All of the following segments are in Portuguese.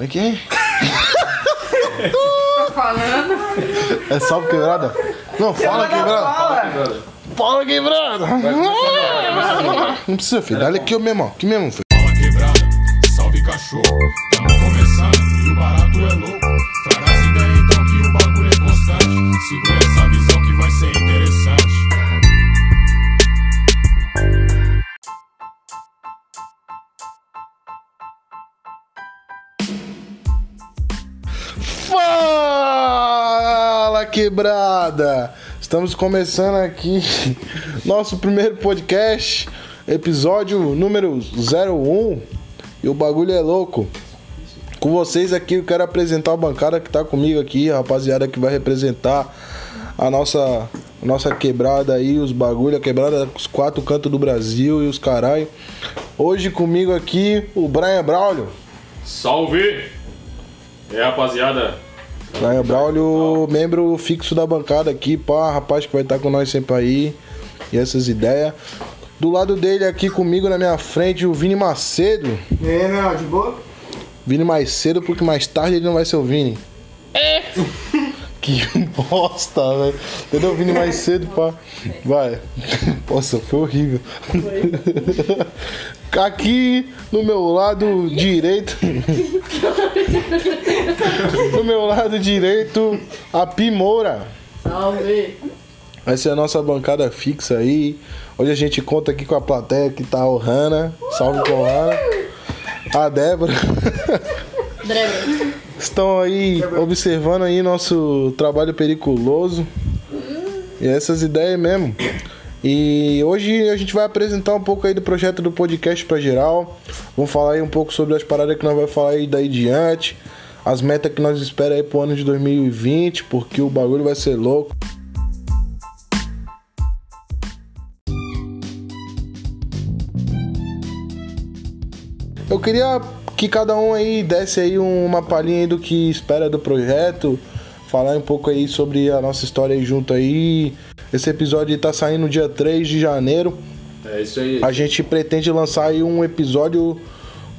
Como é que é? Tá falando? É salve quebrada? Não, fala quebrada. Fala. Fala quebrada. Não precisa, filho. Dá aqui mesmo, ó. Aqui mesmo, filho. Quebrada! Estamos começando aqui nosso primeiro podcast, episódio número 01. E o bagulho é louco. Com vocês aqui, eu quero apresentar a bancada que tá comigo aqui, a rapaziada que vai representar a nossa, nossa quebrada aí, os bagulho, a quebrada dos quatro cantos do Brasil e os caralho. Hoje comigo aqui, o Brian Braulio. Salve! É, rapaziada. Brian Braulio, membro fixo da bancada aqui, pá, rapaz que vai estar com nós sempre aí. E essas ideias. Do lado dele aqui comigo na minha frente, o Vini Macedo. E aí, meu, de boa? Vini mais cedo, porque mais tarde ele não vai ser o Vini. É! Que bosta, velho. Entendeu? Vini mais cedo, pá. Vai. Nossa, foi horrível. Aqui no meu lado direito. no meu lado direito, a Pimoura. Salve. Vai ser a nossa bancada fixa aí. Hoje a gente conta aqui com a plateia que tá o Hanna. Salve com Hanna. A Débora. Dreve. Estão aí observando aí nosso trabalho periculoso. E essas ideias mesmo. E hoje a gente vai apresentar um pouco aí do projeto do podcast pra geral. Vamos falar aí um pouco sobre as paradas que nós vamos falar aí daí diante. As metas que nós esperamos aí pro ano de 2020, porque o bagulho vai ser louco. Eu queria que cada um aí desse aí uma palhinha aí do que espera do projeto, falar um pouco aí sobre a nossa história aí junto aí. Esse episódio tá saindo dia 3 de janeiro. É isso aí. A gente pretende lançar aí um episódio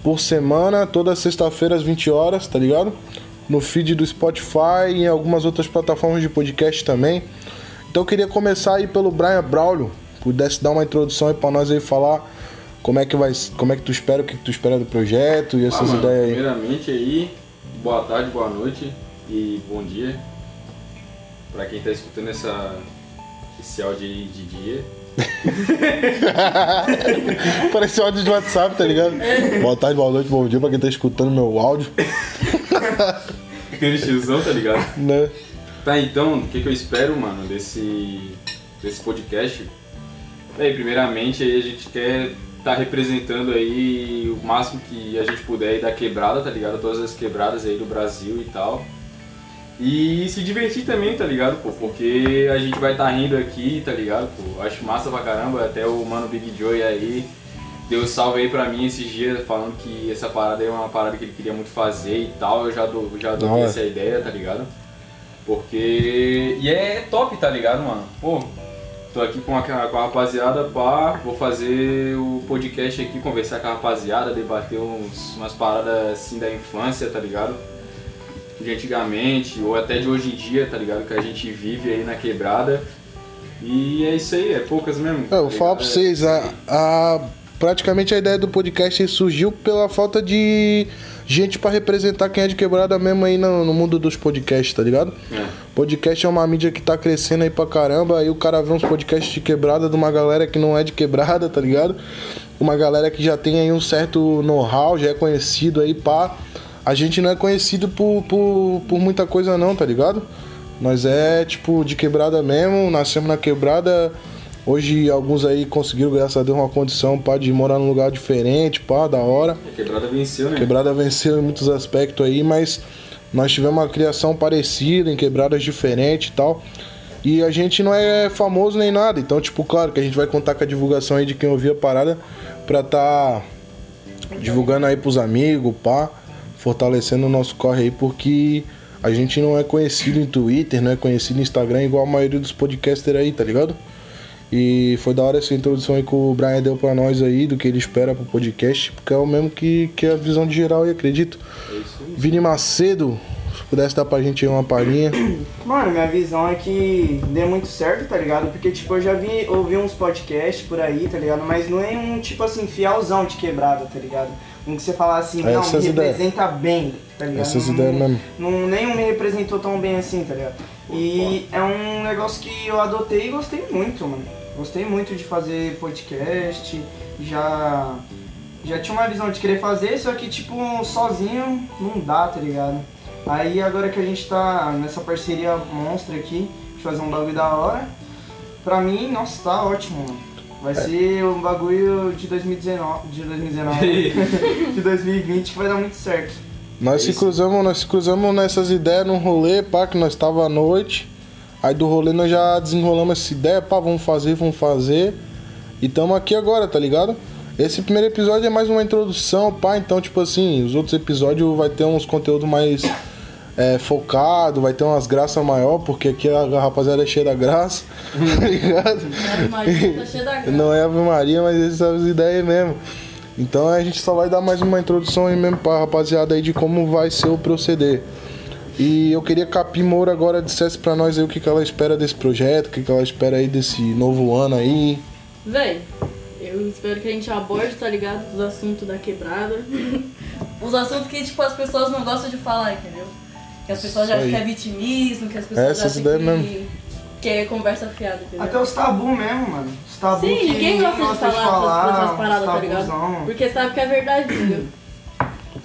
por semana, toda sexta-feira às 20 horas, tá ligado? No feed do Spotify e em algumas outras plataformas de podcast também. Então eu queria começar aí pelo Brian Braulio, pudesse dar uma introdução aí pra nós aí falar como é que vai, como é que tu espera, o que, tu espera do projeto e Ah, essas mano, ideias aí. Primeiramente aí, boa tarde, boa noite e bom dia. Pra quem tá escutando essa, esse áudio aí de dia. Parece áudio de WhatsApp, tá ligado? Boa tarde, boa noite, bom dia pra quem tá escutando meu áudio, Aquele tiozão, tá ligado? né? Tá, então, o que, que eu espero, mano, desse, desse podcast? Bem, primeiramente aí a gente quer tá representando aí o máximo que a gente puder aí da quebrada, tá ligado? Todas as quebradas aí do Brasil e tal. E se divertir também, tá ligado, pô? Porque a gente vai estar tá rindo aqui, tá ligado, pô? Acho massa pra caramba, até o mano Big Joy aí deu salve aí pra mim esses dias, falando que essa parada é uma parada que ele queria muito fazer e tal. Eu já, dou, já dou hora. essa ideia, tá ligado? Porque. E é top, tá ligado, mano? Pô, tô aqui com a, com a rapaziada, pá, vou fazer o podcast aqui, conversar com a rapaziada, debater uns, umas paradas assim da infância, tá ligado? De antigamente, ou até de hoje em dia, tá ligado? Que a gente vive aí na quebrada. E é isso aí, é poucas mesmo. É, Eu vou falar pra vocês, a, a- praticamente a ideia do podcast surgiu pela falta de gente pra representar quem é de quebrada mesmo aí no, no mundo dos podcasts, tá ligado? É. Podcast é uma mídia que tá crescendo aí pra caramba, aí o cara vê uns podcasts de quebrada de uma galera que não é de quebrada, tá ligado? Uma galera que já tem aí um certo know-how, já é conhecido aí, pá. A gente não é conhecido por, por, por muita coisa não, tá ligado? Nós é, tipo, de quebrada mesmo, nascemos na quebrada. Hoje alguns aí conseguiram, graças a Deus, uma condição pá, de morar num lugar diferente, pá, da hora. A quebrada venceu, né? Quebrada venceu em muitos aspectos aí, mas nós tivemos uma criação parecida, em quebradas diferentes e tal. E a gente não é famoso nem nada. Então, tipo, claro que a gente vai contar com a divulgação aí de quem ouvir a parada pra tá divulgando aí pros amigos, pá, fortalecendo o nosso corre aí, porque a gente não é conhecido em Twitter, não é conhecido no Instagram igual a maioria dos podcasters aí, tá ligado? E foi da hora essa introdução aí que o Brian deu pra nós aí, do que ele espera pro podcast, porque é o mesmo que, que a visão de geral aí, acredito. É. Vini Macedo, se pudesse dar pra gente aí uma palhinha. Mano, minha visão é que dê muito certo, tá ligado? Porque, tipo, eu já vi, ouvi uns podcasts por aí, tá ligado? Mas não é um, tipo assim, fielzão de quebrada, tá ligado? Um que você fala assim, não, Essas me ideias. representa bem, tá ligado? Essas não, ideias mesmo. Não, nenhum me representou tão bem assim, tá ligado? E é um negócio que eu adotei e gostei muito, mano. Gostei muito de fazer podcast, já... Já tinha uma visão de querer fazer, só que, tipo, sozinho não dá, tá ligado? Aí agora que a gente tá nessa parceria monstra aqui, de fazer um bagulho da hora, pra mim, nossa, tá ótimo, mano. Vai ser um bagulho de 2019, de 2019, de 2020 que vai dar muito certo. Nós se cruzamos, nós se cruzamos nessas ideias num rolê, pá, que nós tava à noite. Aí do rolê nós já desenrolamos essa ideia, pá, vamos fazer, vamos fazer. E tamo aqui agora, tá ligado? Esse primeiro episódio é mais uma introdução, pá, então tipo assim, os outros episódios vai ter uns conteúdos mais é, focado, vai ter umas graças maior, porque aqui a rapaziada é cheia da graça, tá ligado? Ave Maria tá cheia da graça. Não é Ave Maria, mas essas são as ideias mesmo. Então a gente só vai dar mais uma introdução aí mesmo pra rapaziada aí de como vai ser o proceder. E eu queria que a Pi Moura agora dissesse pra nós aí o que, que ela espera desse projeto, o que, que ela espera aí desse novo ano aí. Véi, eu espero que a gente aborde, tá ligado? Os assuntos da quebrada. Os assuntos que, tipo, as pessoas não gostam de falar, entendeu? Que as pessoas Isso acham aí. que é vitimismo, que as pessoas Essas acham ideias que, mesmo. que é conversa fiada, entendeu? Até os tabu mesmo, mano. Os tabu Sim, que ninguém gosta de falar, falar, essas, paradas, tá ligado? Porque sabe que é verdade, entendeu?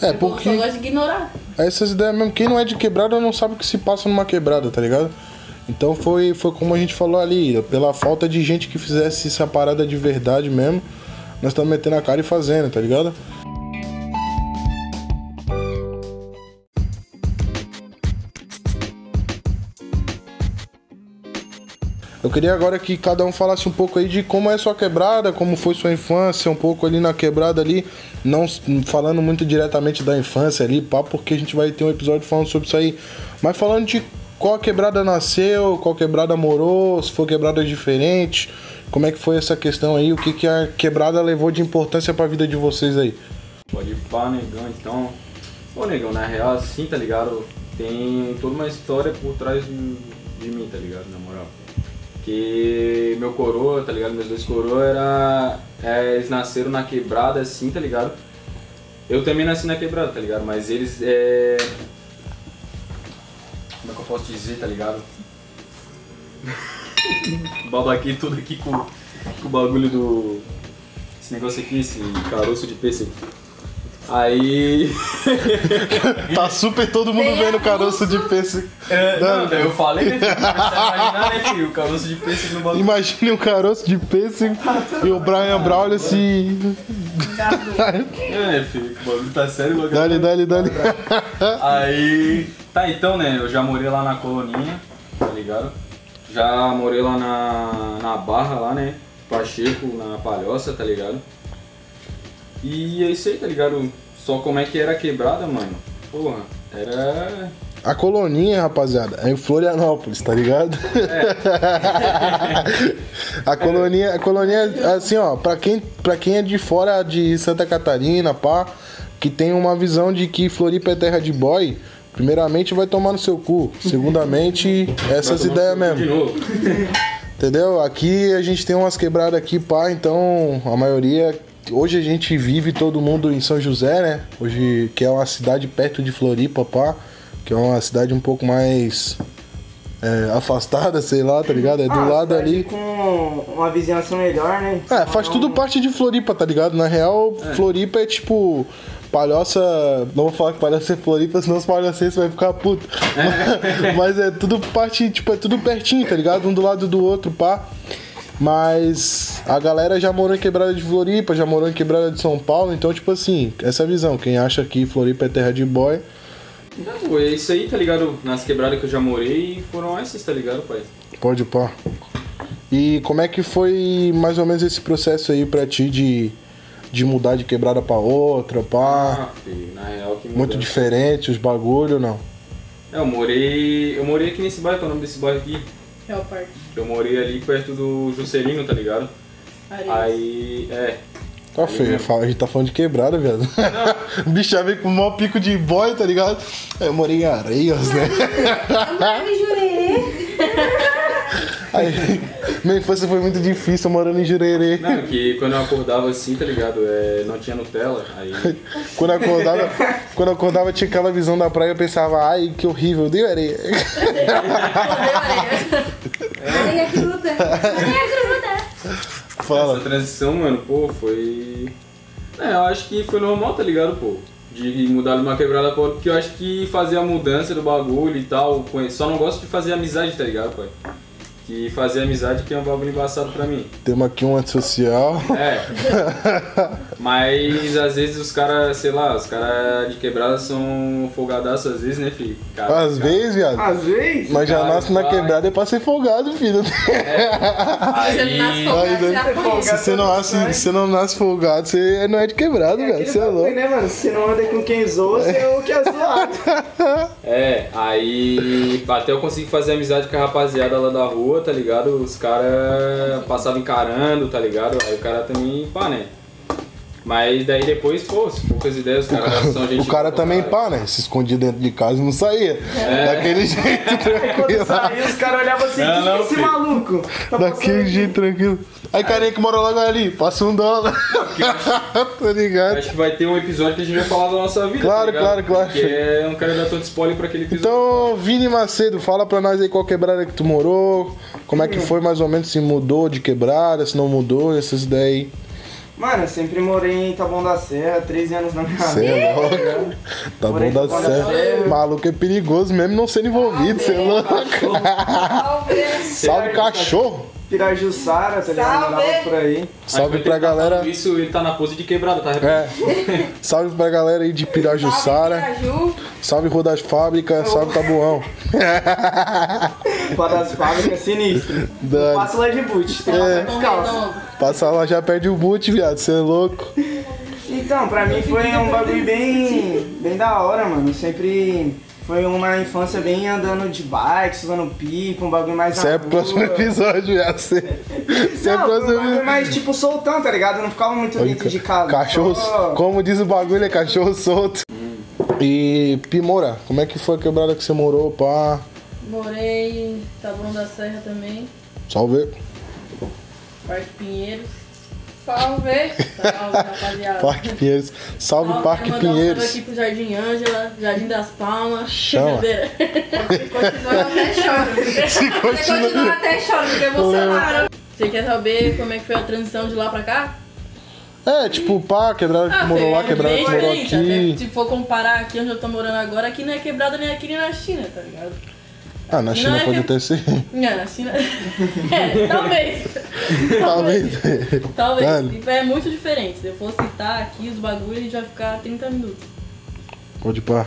É, O povo porque só gosta de ignorar. essas ideias mesmo, quem não é de quebrada não sabe o que se passa numa quebrada, tá ligado? Então foi, foi como a gente falou ali, pela falta de gente que fizesse essa parada de verdade mesmo, nós estamos metendo a cara e fazendo, tá ligado? Eu queria agora que cada um falasse um pouco aí de como é sua quebrada, como foi sua infância, um pouco ali na quebrada ali, não falando muito diretamente da infância ali, pá, porque a gente vai ter um episódio falando sobre isso aí, mas falando de qual quebrada nasceu, qual quebrada morou, se for quebrada diferente, como é que foi essa questão aí, o que que a quebrada levou de importância pra vida de vocês aí. Pode ir pá, negão, então. Ô, negão, na real, assim, tá ligado? Tem toda uma história por trás de, de mim, tá ligado? Na moral. Que meu coroa, tá ligado? Meus dois coroa era. é, eles nasceram na quebrada, assim, tá ligado? Eu também nasci na quebrada, tá ligado? Mas eles é. Como é que eu posso dizer, tá ligado? Babaquei tudo aqui com, com o bagulho do. Esse negócio aqui, esse caroço de pêssego. Aí. Tá super todo mundo Tem vendo caroço de pêssego. É, não, eu falei, né, filho? Começar a imaginar, né, filho? O caroço de pêssego no bagulho. Imagine um caroço de pêssego e o Brian Braulio assim. É, filho, o bagulho tá sério. o bagulho Dale, tá- dale, dale. Aí. Tá, então, né? Eu já morei lá na coloninha, tá ligado? Já morei lá na, na Barra, lá, né? Pacheco, na Palhoça, tá ligado? E é isso aí, tá ligado? Só como é que era a quebrada, mano. Porra, era. A coloninha, rapaziada, é em Florianópolis, tá ligado? a coloninha, a coloninha, assim, ó, pra quem, pra quem é de fora de Santa Catarina, pá, que tem uma visão de que Floripa é terra de boy, primeiramente vai tomar no seu cu. Segundamente, essas ideias mesmo. De novo. Entendeu? Aqui a gente tem umas quebradas aqui, pá, então a maioria. Hoje a gente vive todo mundo em São José, né? Hoje, que é uma cidade perto de Floripa, pá, que é uma cidade um pouco mais é, afastada, sei lá, tá ligado? É do Ah, lado ali. Com uma vizinhança melhor, né? É, faz tudo parte de Floripa, tá ligado? Na real, Floripa é tipo. Palhoça. Não vou falar que Palhoça é Floripa, senão os palhocenses vai ficar puto. Mas é tudo parte, tipo, é tudo pertinho, tá ligado? Um do lado do outro, pá. Mas a galera já morou em quebrada de Floripa, já morou em quebrada de São Paulo, então, tipo assim, essa visão. Quem acha que Floripa é terra de boy. Não, é isso aí, tá ligado? Nas quebradas que eu já morei foram essas, tá ligado, pai? Pode pá. E como é que foi mais ou menos esse processo aí pra ti de, de mudar de quebrada pra outra, pá? Ah, filho, na real que Muito muda. diferente os bagulho, não? É, eu morei. Eu morei aqui nesse bairro, qual é o nome desse bairro aqui? Real Park. Eu morei ali perto do Juscelino, tá ligado? Aí, é. Tá feio, fala- a gente tá falando de quebrada, viado. o bicho já veio com o maior pico de boy, tá ligado? Eu morei em areias, né? Me jurei. Aí, minha infância foi muito difícil morando em Jurerê. Não, que quando eu acordava assim, tá ligado? É, não tinha Nutella, aí. Quando eu acordava, quando eu acordava tinha aquela visão da praia, eu pensava, ai, que horrível, deu areia. Areia gruda. Areia gruda. Fala. Essa transição, mano, pô, foi. É, eu acho que foi normal, tá ligado, pô? De mudar de uma quebrada pra outra, porque eu acho que fazer a mudança do bagulho e tal, só não gosto de fazer amizade, tá ligado, pai? Que fazer amizade que é um bagulho embaçado pra mim. Temos aqui um antissocial. É. Mas às vezes os caras, sei lá, os caras de quebrada são folgadaços às vezes, né, filho? Cara, Às vezes, viado. Às vezes. Mas já cara, nasce na vai. quebrada é pra ser folgado, filho. Você Aí, nasce folgado, Aí, você apanha. Se você não nasce, se você não nasce folgado, você não é de quebrado, velho. Aquele Você é louco. né, mano? Se não anda com quem zoa, você é o que é zoado. É, aí até eu consegui fazer amizade com a rapaziada lá da rua, tá ligado? Os caras passavam encarando, tá ligado? Aí o cara também, pá, né? Mas daí depois, pô, poucas ideias, os caras são gente. O cara também, cara. pá, né? Se escondia dentro de casa e não saía. Daquele jeito Quando tranquilo. saiu, os caras olhavam assim, Não, é não, esse filho. maluco? Tá Daquele jeito tranquilo. Aí, carinha que mora logo ali, passa um dólar. tá ligado? Acho que vai ter um episódio que a gente vai falar da nossa vida. Claro, tá claro, claro. Porque eu não quero dar tanto spoiler pra aquele episódio. Então, Vini Macedo, fala pra nós aí qual quebrada que tu morou, como é que foi mais ou menos, se mudou de quebrada, se não mudou, essas ideias aí. Mano, eu sempre morei em Taboão da Serra, 13 anos na minha Cê vida. é louco. Tá em da Taboão da certo. Serra. Maluco é perigoso mesmo não sendo envolvido, cê é louco. Salve cachorro. Pirajussara, tá ligado? Salve. Morava por aí. Salve pra tá galera. Isso, ele tá na pose de quebrada, tá? É. Salve pra galera aí de Pirajussara. Piraju. Salve Rua das Fábricas, salve Tabuão. Lá das fábricas sinistro. Dane. Passo lá de boot, tem É. Passa lá já perde o boot, viado, cê é louco. Então, pra mim foi um bagulho bem, bem da hora, mano. Sempre foi uma infância bem andando de bike, usando pipa, um bagulho mais Isso é o próximo episódio, viado. Cê, cê é um próximo bagulho mais tipo soltão, tá ligado? Eu não ficava muito dentro de casa. Cachorro, Só- como diz o bagulho, é cachorro solto. E Pimora, como é que foi a quebrada que você morou, pá? Morei em Taboão da Serra também, Salve. Parque Pinheiros. Salve! Salve, rapaziada. Parque Pinheiros. Salve Salve, Parque mandar um salve Pinheiros. aqui pro Jardim Ângela, Jardim das Palmas. Chama. Continua até choro. Se Você continua continua. até choro, porque emocionaram. Você quer saber como é que foi a transição de lá pra cá? É, tipo, pá, quebrada que morou foi lá, quebrada que morou até aqui. Se for comparar aqui onde eu tô morando agora, aqui não é quebrada nem aqui nem na China, tá ligado? Ah, na China Não pode até ser. Não, na China. é, talvez. Talvez. Talvez. Dane. E É muito diferente. Se eu for citar aqui os bagulhos, a gente vai ficar 30 minutos. Pode pá.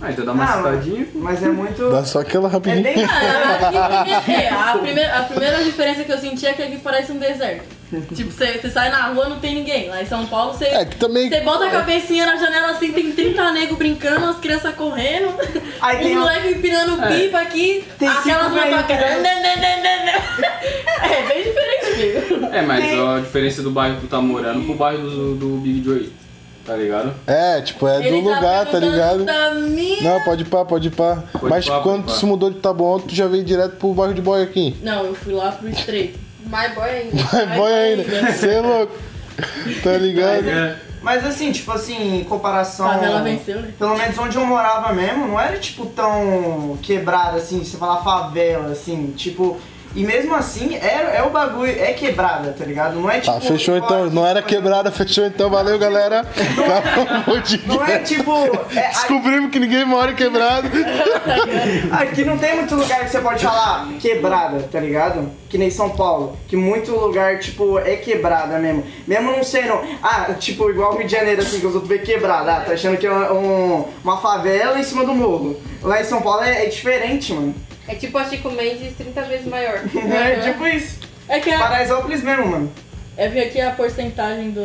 Ah, então dá uma Ah, citadinha. Mas é muito. Dá só aquela É rapidinha. bem. Ah, aqui, é, a, primeira, a primeira diferença que eu senti é que aqui parece um deserto. Tipo, você, sai na rua não tem ninguém. Lá em São Paulo você. É, que também. Você bota a cabecinha na janela assim, tem 30 negros brincando, as crianças correndo, Aí os tem um- moleques empinando pipa aqui, Tem aquelas cara. né? né, né, né, né, né. É bem diferente, filho. É, mas Tem- a diferença do bairro que tu tá morando pro bairro do, do Big Joy, tá ligado? É, tipo, é do Ele lugar, tá ligado? Da minha... Não, pode ir pá, pode ir pá. Pode Mas pá, quando pode tu se mudou de Taboão, tu já veio direto pro bairro de boy aqui. Não, eu fui lá pro estreito. Mais boy ainda. É boy ainda. Você é louco. Tá ligado? É. Mas assim, tipo assim, em comparação. Favela venceu, né? Pelo menos onde eu morava mesmo, não era tipo tão quebrado assim, você falar favela, assim, tipo. E mesmo assim, é, é o bagulho, é quebrada, tá ligado? Não é tipo. Tá, fechou então. Não era quebrada, fechou então. Valeu, galera. Acabou de Não é tipo. é- Descobrimos que ninguém mora em quebrado. Aqui não tem muito lugar que você pode falar quebrada, tá ligado? Que nem São Paulo. Que muito lugar, tipo, é quebrada mesmo. Mesmo não sendo, ah, tipo, igual Rio de Janeiro, assim, que os outros vê quebrada. Ah, tá achando que é um- uma favela em cima do morro. Lá em São Paulo é, é diferente, mano. É tipo a Chico Mendes 30 vezes maior. É tipo isso. É que a, Paraisópolis mesmo, mano. eu vi aqui a porcentagem do,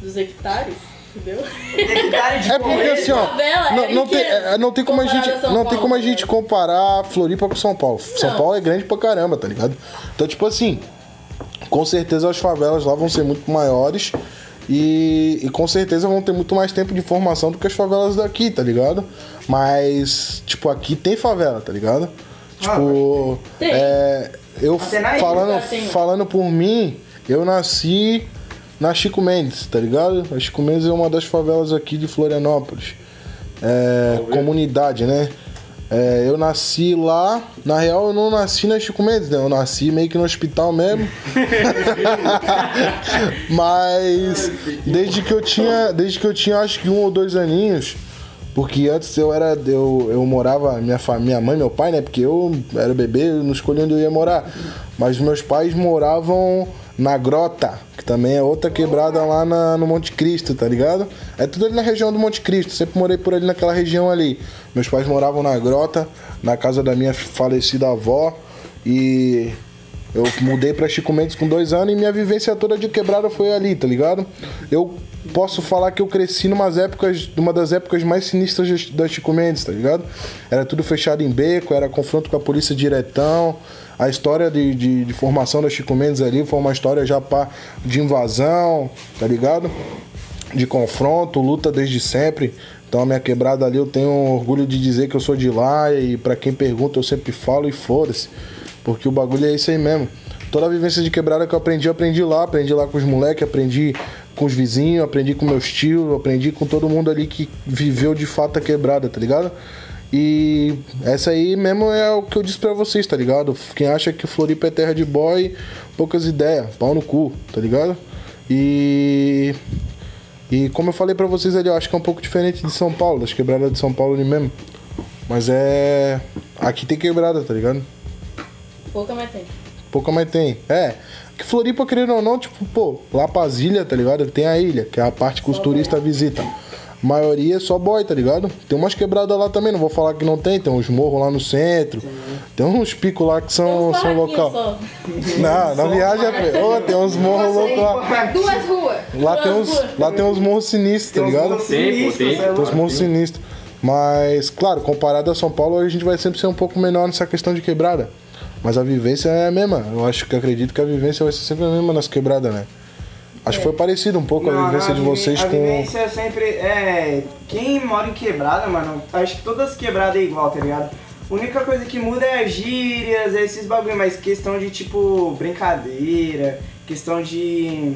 dos hectares. entendeu? É porque assim, ó. Não, era não tem, é, não tem como a gente, São não tem como a né? gente comparar Floripa com São Paulo. São Não. Paulo é grande pra caramba, tá ligado? Então, tipo assim, com certeza as favelas lá vão ser muito maiores e, e com certeza vão ter muito mais tempo de formação do que as favelas daqui, tá ligado? Mas, tipo, aqui tem favela, tá ligado? Tipo, Tem. é, eu ilha falando, falando por mim, eu nasci na Chico Mendes, tá ligado? A Chico Mendes é uma das favelas aqui de Florianópolis. É, comunidade, né? É, eu nasci lá, na real eu não nasci na Chico Mendes, né? Eu nasci meio que no hospital mesmo. Mas desde que eu tinha, desde que eu tinha acho que um ou dois aninhos, porque antes eu era eu, eu morava minha minha mãe, meu pai, né? Porque eu era bebê, eu não escolhi onde eu ia morar. Mas meus pais moravam na Grota, que também é outra quebrada lá na- no Monte Cristo, tá ligado? É tudo ali na região do Monte Cristo. Sempre morei por ali naquela região ali. Meus pais moravam na Grota, na casa da minha falecida avó e eu mudei pra Chico Mendes com dois anos e minha vivência toda de quebrada foi ali, tá ligado? Eu posso falar que eu cresci numas épocas, numa das épocas mais sinistras da Chico Mendes, tá ligado? Era tudo fechado em beco, era confronto com a polícia diretão. A história de, de, de formação da Chico Mendes ali foi uma história já pá, de invasão, tá ligado? de confronto, luta desde sempre. Então a minha quebrada ali eu tenho orgulho de dizer que eu sou de lá e pra quem pergunta eu sempre falo e foda-se. Porque o bagulho é isso aí mesmo. Toda a vivência de quebrada que eu aprendi, eu aprendi lá, aprendi lá com os moleques, aprendi com os vizinhos, aprendi com meus tios, aprendi com todo mundo ali que viveu de fato a quebrada, tá ligado? E essa aí mesmo é o que eu disse pra vocês, tá ligado? Quem acha que Floripa é terra de boy, poucas ideias, pau no cu, tá ligado? E e como eu falei pra vocês ali, eu acho que é um pouco diferente de São Paulo, das quebradas de São Paulo ali mesmo. Mas é. Aqui tem quebrada, tá ligado? Pouca mais tem. Pouca mais tem. É. Que Floripa, querendo ou não, tipo, pô, lá pras ilhas, tá ligado? Tem a ilha, que é a parte que os turistas visitam. A maioria é só boy, tá ligado? Tem umas quebradas lá também, não vou falar que não tem, tem uns morros lá no centro. Tem uns picos lá que são, são local. só. Não, na viagem é. Ô, tem uns morros loucos lá. Duas ruas. Lá tem uns, lá tem uns morros sinistros, tá ligado? Tem, tem. é Tem uns louco. morros sinistros. Mas, claro, comparado a São Paulo, a gente vai sempre ser um pouco menor nessa questão de quebrada. Mas a vivência é a mesma. Eu acho que acredito que a vivência vai ser sempre a mesma nas quebradas, né? Acho que foi parecido um pouco a Não, vivência não, de vocês a com. vivência é sempre. É. Quem mora em quebrada, mano, acho que todas as quebradas é igual, tá ligado? A única coisa que muda é as gírias, é esses bagulho, mas questão de tipo brincadeira, questão de.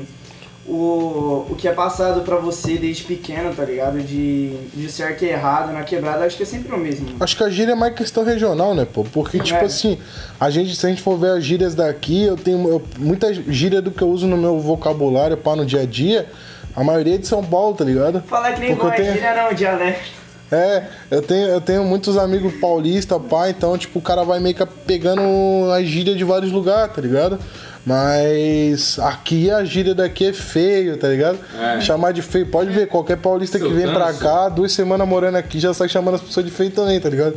O, o que é passado pra você desde pequeno, tá ligado? De, de certo e errado na quebrada, acho que é sempre o mesmo. Acho que a gíria é mais questão regional, né, pô? Porque, tipo É. assim, a gente, se a gente for ver as gírias daqui, eu tenho eu, muita gíria do que eu uso no meu vocabulário, pá, no dia a dia. A maioria é de São Paulo, tá ligado? Falar que nem Porque é tenho- gíria não, dialeto. É, eu tenho, eu tenho muitos amigos paulistas, pá, então, tipo, o cara vai meio que pegando a gíria de vários lugares, tá ligado? Mas aqui a gíria daqui é feio, tá ligado? É. Chamar de feio, pode ver, qualquer paulista que Seu vem pra danço. cá, duas semanas morando aqui, já sai chamando as pessoas de feio também, tá ligado?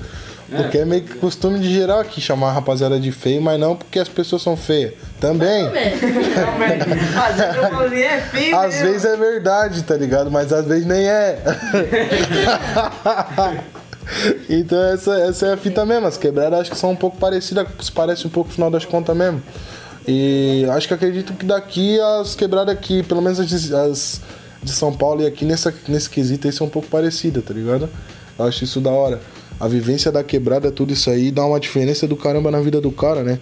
Porque é meio que costume de geral aqui chamar a rapaziada de feio, mas não porque as pessoas são feias. Também. Às é feio Às vezes é verdade, tá ligado? Mas às vezes nem é. então essa, essa é a fita mesmo. As quebradas acho que são um pouco parecidas, se parece um pouco no final das contas mesmo. E acho que acredito que daqui as quebradas aqui, pelo menos as de, as de São Paulo e aqui nessa, nesse quesito aí são um pouco parecidas, tá ligado? Eu acho isso da hora. A vivência da quebrada, tudo isso aí, dá uma diferença do caramba na vida do cara, né?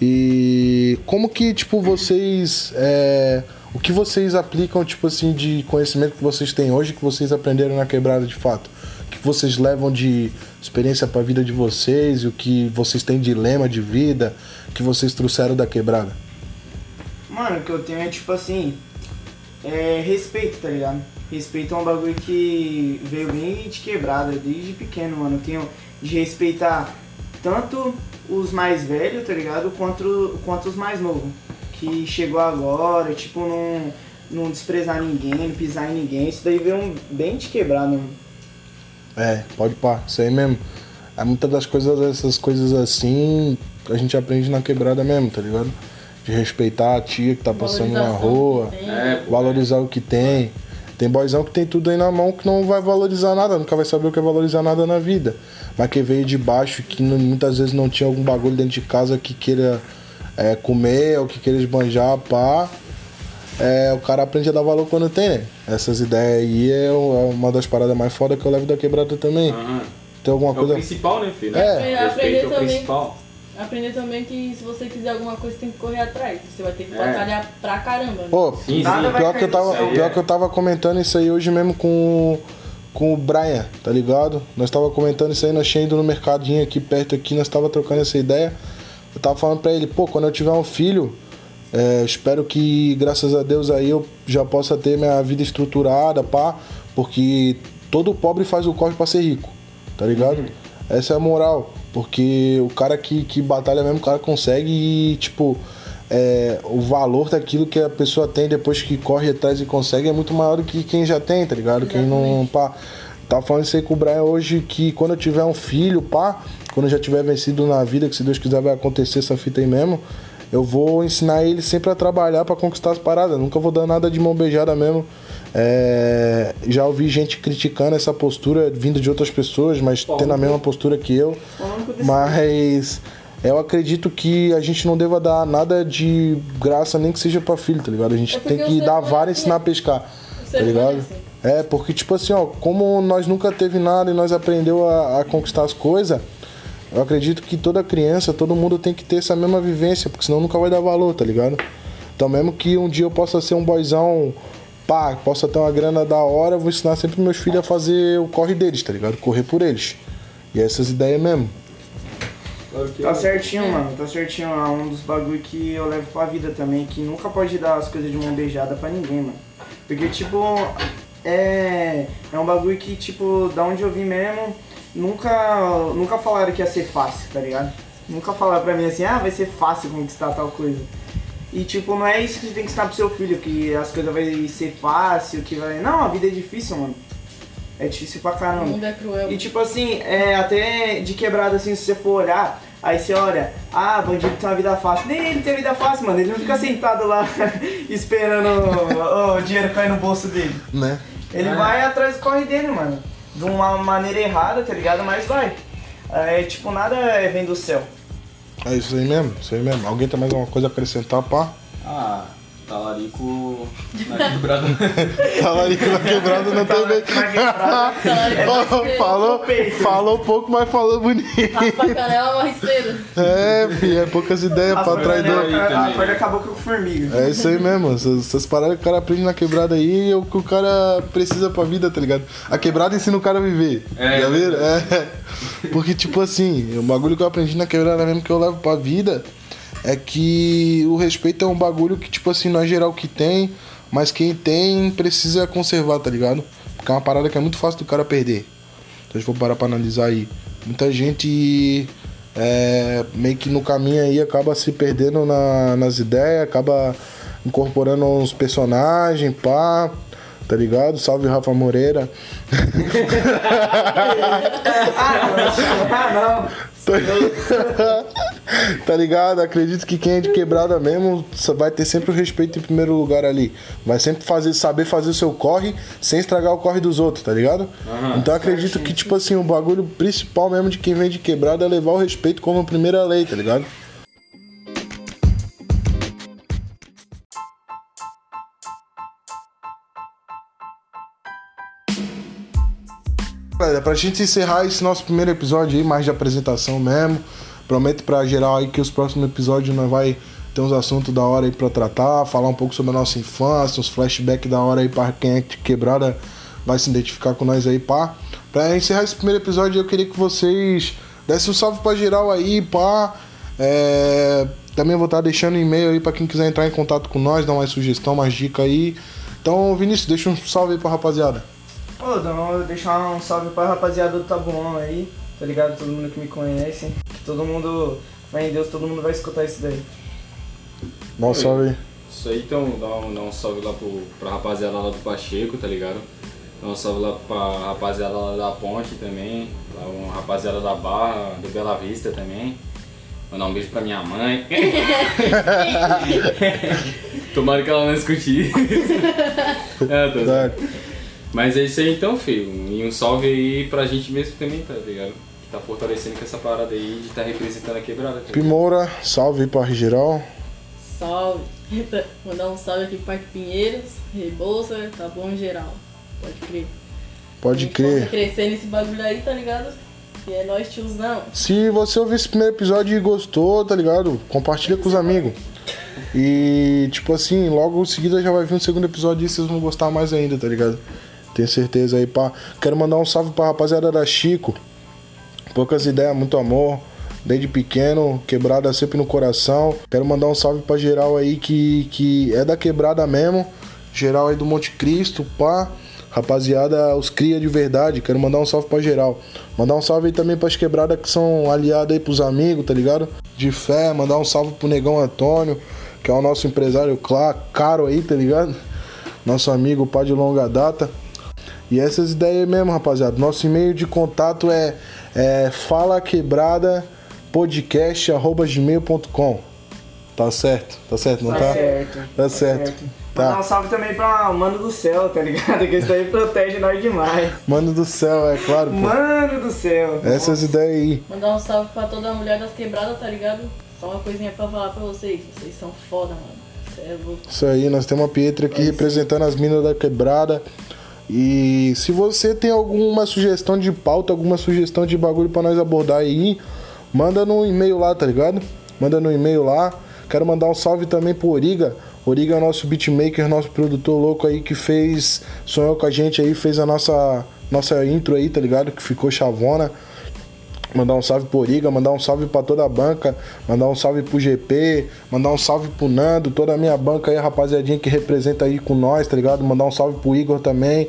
E como que, tipo, vocês. é, o que vocês aplicam, tipo assim, de conhecimento que vocês têm hoje, que vocês aprenderam na quebrada de fato? O que vocês levam de experiência pra vida de vocês, e o que vocês têm de lema de vida, que vocês trouxeram da quebrada? Mano, o que eu tenho é tipo assim. É respeito, tá ligado? Respeito é um bagulho que veio bem de quebrada, desde pequeno, mano. Eu tenho de respeitar tanto os mais velhos, tá ligado? Quanto, quanto os mais novos. Que chegou agora, tipo, não, não desprezar ninguém, não pisar em ninguém. Isso daí veio bem de quebrada, mano. É, pode pá, isso aí mesmo. É, muitas das coisas, essas coisas assim, a gente aprende na quebrada mesmo, tá ligado? De respeitar a tia que tá passando na rua. que. É, valorizar o que tem. Tem boyzão que tem tudo aí na mão que não vai valorizar nada, nunca vai saber o que é valorizar nada na vida. Mas quem veio de baixo, que não- muitas vezes não tinha algum bagulho dentro de casa que queira é, comer ou que queira esbanjar, pá. É, o cara aprende a dar valor quando tem, né? Essas ideias aí é o- é uma das paradas mais foda que eu levo da quebrada também. Aham. Tem alguma É o coisa. principal, né, filho? É. É, Respeito aprender é o também. principal. Aprender também que se você quiser alguma coisa, tem que correr atrás. Você vai ter que É. batalhar pra caramba. né? Pô, Sim, sim. pior que, eu tava, céu. pior que eu tava comentando isso aí hoje mesmo com, com o Brian, tá ligado? Nós tava comentando isso aí, nós tinha ido no mercadinho aqui perto aqui, nós tava trocando essa ideia. Eu tava falando pra ele, pô, quando eu tiver um filho, é, espero que, graças a Deus, aí eu já possa ter minha vida estruturada, pá, porque todo pobre faz o corre pra ser rico, tá ligado? Essa é a moral, porque o cara que, que batalha mesmo, o cara consegue e, tipo, é, o valor daquilo que a pessoa tem depois que corre atrás e consegue é muito maior do que quem já tem, tá ligado? Quem não, pá. Tava falando isso aí com o Brian hoje que quando eu tiver um filho, pá, quando eu já tiver vencido na vida, que se Deus quiser vai acontecer essa fita aí mesmo, eu vou ensinar ele sempre a trabalhar pra conquistar as paradas. Nunca vou dar nada de mão beijada mesmo. É, já ouvi gente criticando essa postura vindo de outras pessoas, mas tendo a mesma postura que eu. Mas eu acredito que a gente não deva dar nada de graça, nem que seja pra filho, tá ligado? A gente É tem que dar vara e é ensinar a assim. pescar. Tá é ligado? assim. É, porque, tipo assim, ó, como nós nunca teve nada e nós aprendeu a, a conquistar as coisas, eu acredito que toda criança, todo mundo tem que ter essa mesma vivência, porque senão nunca vai dar valor, tá ligado? Então, mesmo que um dia eu possa ser um boyzão, pá, possa ter uma grana da hora, vou ensinar sempre meus filhos a fazer o corre deles, tá ligado? Correr por eles. E é essas ideias mesmo. Tá certinho, mano, tá certinho. É um dos bagulho que eu levo pra vida também, que nunca pode dar as coisas de mão beijada pra ninguém, mano. Porque, tipo, é. É um bagulho que, tipo, da onde eu vim mesmo, nunca, nunca falaram que ia ser fácil, tá ligado? Nunca falaram pra mim assim, ah, vai ser fácil conquistar tal coisa. E, tipo, não é isso que você tem que ensinar pro seu filho, que as coisas vai ser fácil, que vai. Não, a vida é difícil, mano. É difícil pra O caramba. mundo é cruel. E tipo assim, é, até de quebrada assim, se você for olhar, aí você olha, ah, bandido tem uma vida fácil. Nem ele tem vida fácil, mano. Ele não fica sentado lá esperando o, o dinheiro cair no bolso dele. Né? Ele vai atrás do corre dele, mano. De uma maneira errada, tá ligado? Mas vai. É tipo, nada é- vem do céu. É isso aí mesmo, isso aí mesmo. Alguém tem mais alguma coisa a acrescentar, pá? Ah, talarico na quebrada. Ali na quebrada não tem bem. Falou, falou pouco, mas falou bonito. Raspa a canela, morre cedo. É, filho, é poucas ideias pra traidor. A corda acabou com formiga. É isso aí mesmo, essas, essas paradas que o cara aprende na quebrada aí é o que o cara precisa pra vida, tá ligado? A quebrada ensina o cara a viver. É, já viram? É. Porque, tipo assim, o bagulho que eu aprendi na quebrada mesmo que eu levo pra vida é que o respeito é um bagulho que, tipo assim, não é geral que tem, mas quem tem precisa conservar, tá ligado? Porque é uma parada que é muito fácil do cara perder. Então, se for parar pra analisar aí, muita gente é, meio que no caminho aí acaba se perdendo na- nas ideias, acaba incorporando uns personagens, pá, tá ligado? Salve Rafa Moreira. Ah, não. Tá, tá ligado? Acredito que quem é de quebrada mesmo vai ter sempre o respeito em primeiro lugar ali. Vai sempre fazer, saber fazer o seu corre sem estragar o corre dos outros, tá ligado? então acredito que, tipo assim, o bagulho principal mesmo de quem vem de quebrada é levar o respeito como primeira lei, tá ligado? Galera, pra gente encerrar esse nosso primeiro episódio aí, mais de apresentação mesmo. Prometo pra geral aí que os próximos episódios nós vai ter uns assuntos da hora aí pra tratar, falar um pouco sobre a nossa infância, uns flashbacks da hora aí pra quem é quebrada vai se identificar com nós aí, pá. Pra encerrar esse primeiro episódio, eu queria que vocês dessem um salve pra geral aí, pá. É, Também vou estar deixando e-mail aí pra quem quiser entrar em contato com nós, dar mais sugestão, mais dica aí. Então, Vinícius, deixa um salve aí pra rapaziada. Ô, Dão, deixar um salve pra rapaziada do Tabuão aí, tá ligado? Todo mundo que me conhece. Todo mundo, fé em Deus, todo mundo vai escutar isso daí. Dá um Oi. salve aí. Isso aí, então, dá um, dá um salve lá pro, pra rapaziada lá do Pacheco, tá ligado? Dá um salve lá pra rapaziada lá da Ponte também, lá uma rapaziada da Barra, do Bela Vista também. Mandar um beijo pra minha mãe. Tomara que ela não escute isso. é, tô Verdade. Mas é isso aí então, filho. E um salve aí pra gente mesmo também, tá ligado? Tá fortalecendo com essa parada aí de tá representando a quebrada. Tá? Pimoura, salve pra geral. Salve. Mandar um salve aqui pro Parque Pinheiros, Rebouça, tá bom em geral. Pode crer. Pode crer. crescer nesse bagulho aí, tá ligado? Que é nós tiozão. Se você ouviu esse primeiro episódio e gostou, tá ligado? Compartilha com os amigos. E, tipo assim, logo em seguida já vai vir um segundo episódio e vocês vão gostar mais ainda, tá ligado? Tenho certeza aí, pá. Quero mandar um salve pra rapaziada da Chico. Poucas ideias, muito amor. Desde pequeno, quebrada sempre no coração. Quero mandar um salve pra geral aí que, que é da quebrada mesmo. Geral aí do Monte Cristo, pá. Rapaziada, os cria de verdade. Quero mandar um salve pra geral. Mandar um salve aí também pras quebradas que são aliadas aí pros amigos, tá ligado? De fé. Mandar um salve pro Negão Antônio, que é o nosso empresário caro aí, tá ligado? Nosso amigo, pai de longa data. E essas ideias mesmo, rapaziada. Nosso e-mail de contato é, é falaquebradapodcast.gmail.com Tá certo? Tá certo, não tá? Tá certo. Tá certo. Mandar Tá. um salve também pra Mano do Céu, tá ligado? Que isso daí protege nós demais. Mano do céu, é claro, pô. Mano do céu. Essas ideias aí. Mandar um salve pra toda a mulher das quebradas, tá ligado? Só uma coisinha pra falar pra vocês. Vocês são foda, mano. É. Isso aí, nós temos uma Pietra aqui representando as minas da quebrada. E se você tem alguma sugestão de pauta, alguma sugestão de bagulho pra nós abordar aí, manda no e-mail lá, tá ligado? Manda no e-mail lá. Quero mandar um salve também pro Origa. Origa é nosso beatmaker, nosso produtor louco aí que fez, sonhou com a gente aí, fez a nossa, nossa intro aí, tá ligado? Que ficou chavona. Mandar um salve pro Origa, mandar um salve pra toda a banca, mandar um salve pro GP, mandar um salve pro Nando, toda a minha banca aí, rapaziadinha que representa aí com nós, tá ligado? Mandar um salve pro Igor também.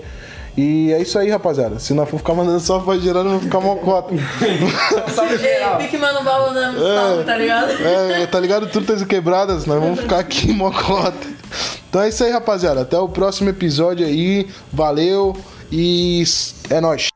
E é isso aí, rapaziada. Se não for ficar mandando salve pra geral, não vou ficar mocota. Salve geral. Ei, pique mano bala mandando salve, tá ligado? é, tá ligado? Trutas e quebradas, nós vamos ficar aqui mocota. Então é isso aí, rapaziada. Até o próximo episódio aí. Valeu e é nóis.